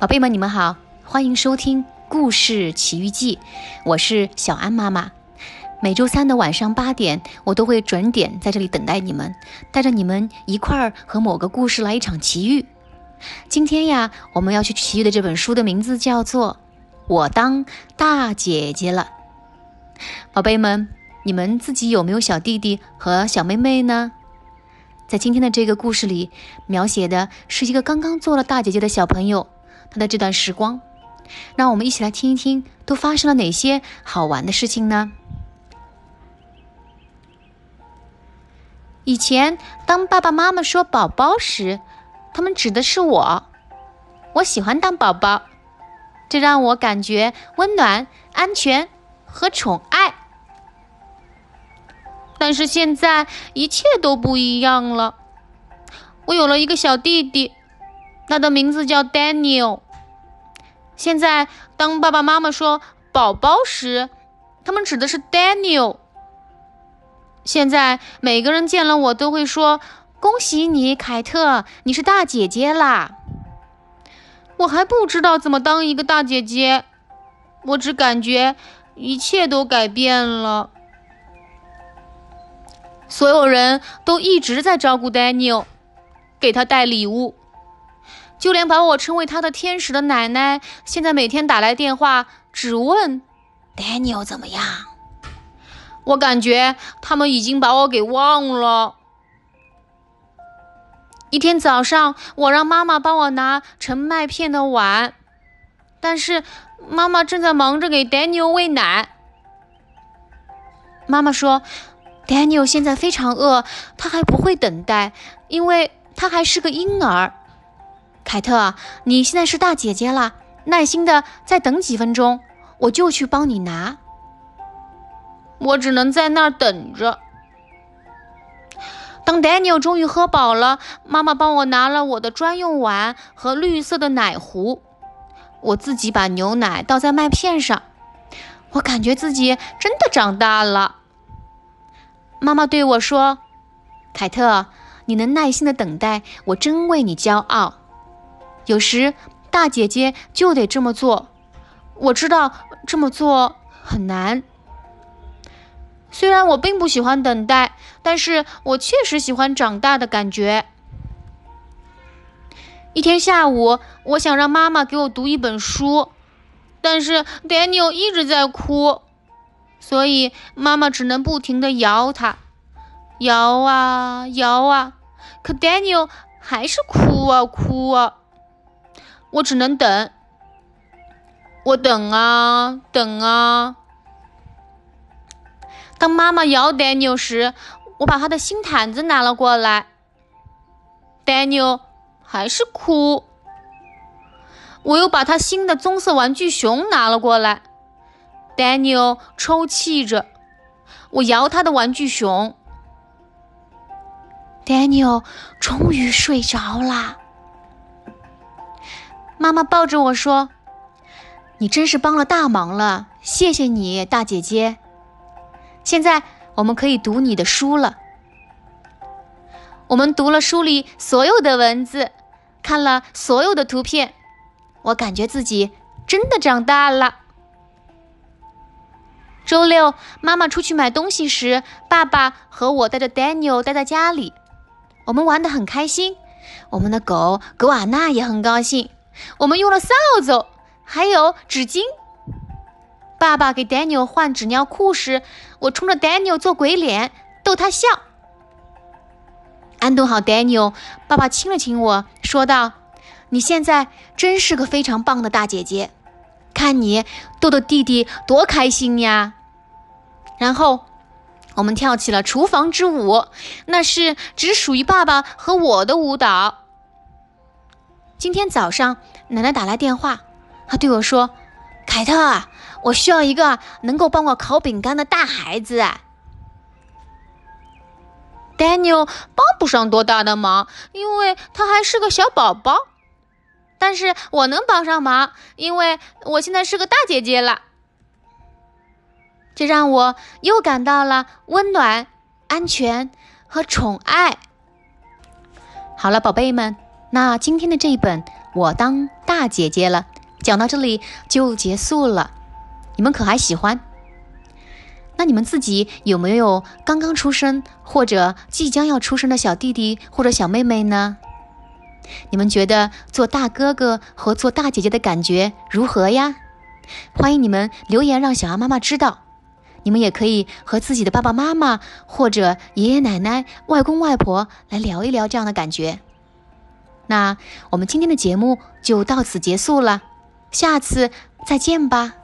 宝贝们，你们好，欢迎收听《故事奇遇记》，我是小安妈妈。每周三的晚上八点，我都会准点在这里等待你们，带着你们一块儿和某个故事来一场奇遇。今天呀，我们要去奇遇的这本书的名字叫做《我当大姐姐了》。宝贝们，你们自己有没有小弟弟和小妹妹呢？在今天的这个故事里，描写的是一个刚刚做了大姐姐的小朋友。他的这段时光，让我们一起来听一听，都发生了哪些好玩的事情呢？以前，当爸爸妈妈说“宝宝”时，他们指的是我。我喜欢当宝宝，这让我感觉温暖、安全和宠爱。但是现在，一切都不一样了。我有了一个小弟弟。他的名字叫 Daniel。现在，当爸爸妈妈说“宝宝”时，他们指的是 Daniel。现在，每个人见了我都会说：“恭喜你，凯特，你是大姐姐啦！”我还不知道怎么当一个大姐姐，我只感觉一切都改变了。所有人都一直在照顾 Daniel，给他带礼物。就连把我称为他的天使的奶奶，现在每天打来电话，只问 Daniel 怎么样。我感觉他们已经把我给忘了。一天早上，我让妈妈帮我拿盛麦片的碗，但是妈妈正在忙着给 Daniel 喂奶。妈妈说，Daniel 现在非常饿，他还不会等待，因为他还是个婴儿。凯特，你现在是大姐姐了，耐心的再等几分钟，我就去帮你拿。我只能在那儿等着。当 Daniel 终于喝饱了，妈妈帮我拿了我的专用碗和绿色的奶壶，我自己把牛奶倒在麦片上。我感觉自己真的长大了。妈妈对我说：“凯特，你能耐心的等待，我真为你骄傲。”有时大姐姐就得这么做，我知道这么做很难。虽然我并不喜欢等待，但是我确实喜欢长大的感觉。一天下午，我想让妈妈给我读一本书，但是 Daniel 一直在哭，所以妈妈只能不停的摇他，摇啊摇啊，可 Daniel 还是哭啊哭啊。我只能等，我等啊等啊。当妈妈摇 Daniel 时，我把他的新毯子拿了过来。Daniel 还是哭。我又把他新的棕色玩具熊拿了过来。Daniel 抽泣着。我摇他的玩具熊。Daniel 终于睡着啦。妈妈抱着我说：“你真是帮了大忙了，谢谢你，大姐姐。现在我们可以读你的书了。我们读了书里所有的文字，看了所有的图片，我感觉自己真的长大了。”周六，妈妈出去买东西时，爸爸和我带着 Daniel 待在家里，我们玩得很开心。我们的狗狗瓦娜也很高兴。我们用了扫帚，还有纸巾。爸爸给 Daniel 换纸尿裤时，我冲着 Daniel 做鬼脸，逗他笑。安顿好 Daniel，爸爸亲了亲我说道：“你现在真是个非常棒的大姐姐，看你逗逗弟弟多开心呀！”然后我们跳起了厨房之舞，那是只属于爸爸和我的舞蹈。今天早上，奶奶打来电话，她对我说：“凯特，我需要一个能够帮我烤饼干的大孩子。” Daniel 帮不上多大的忙，因为他还是个小宝宝。但是我能帮上忙，因为我现在是个大姐姐了。这让我又感到了温暖、安全和宠爱。好了，宝贝们。那今天的这一本《我当大姐姐了。讲到这里就结束了，你们可还喜欢？那你们自己有没有刚刚出生或者即将要出生的小弟弟或者小妹妹呢？你们觉得做大哥哥和做大姐姐的感觉如何呀？欢迎你们留言让小安妈妈知道。你们也可以和自己的爸爸妈妈或者爷爷奶奶、外公外婆来聊一聊这样的感觉。那我们今天的节目就到此结束了，下次再见吧。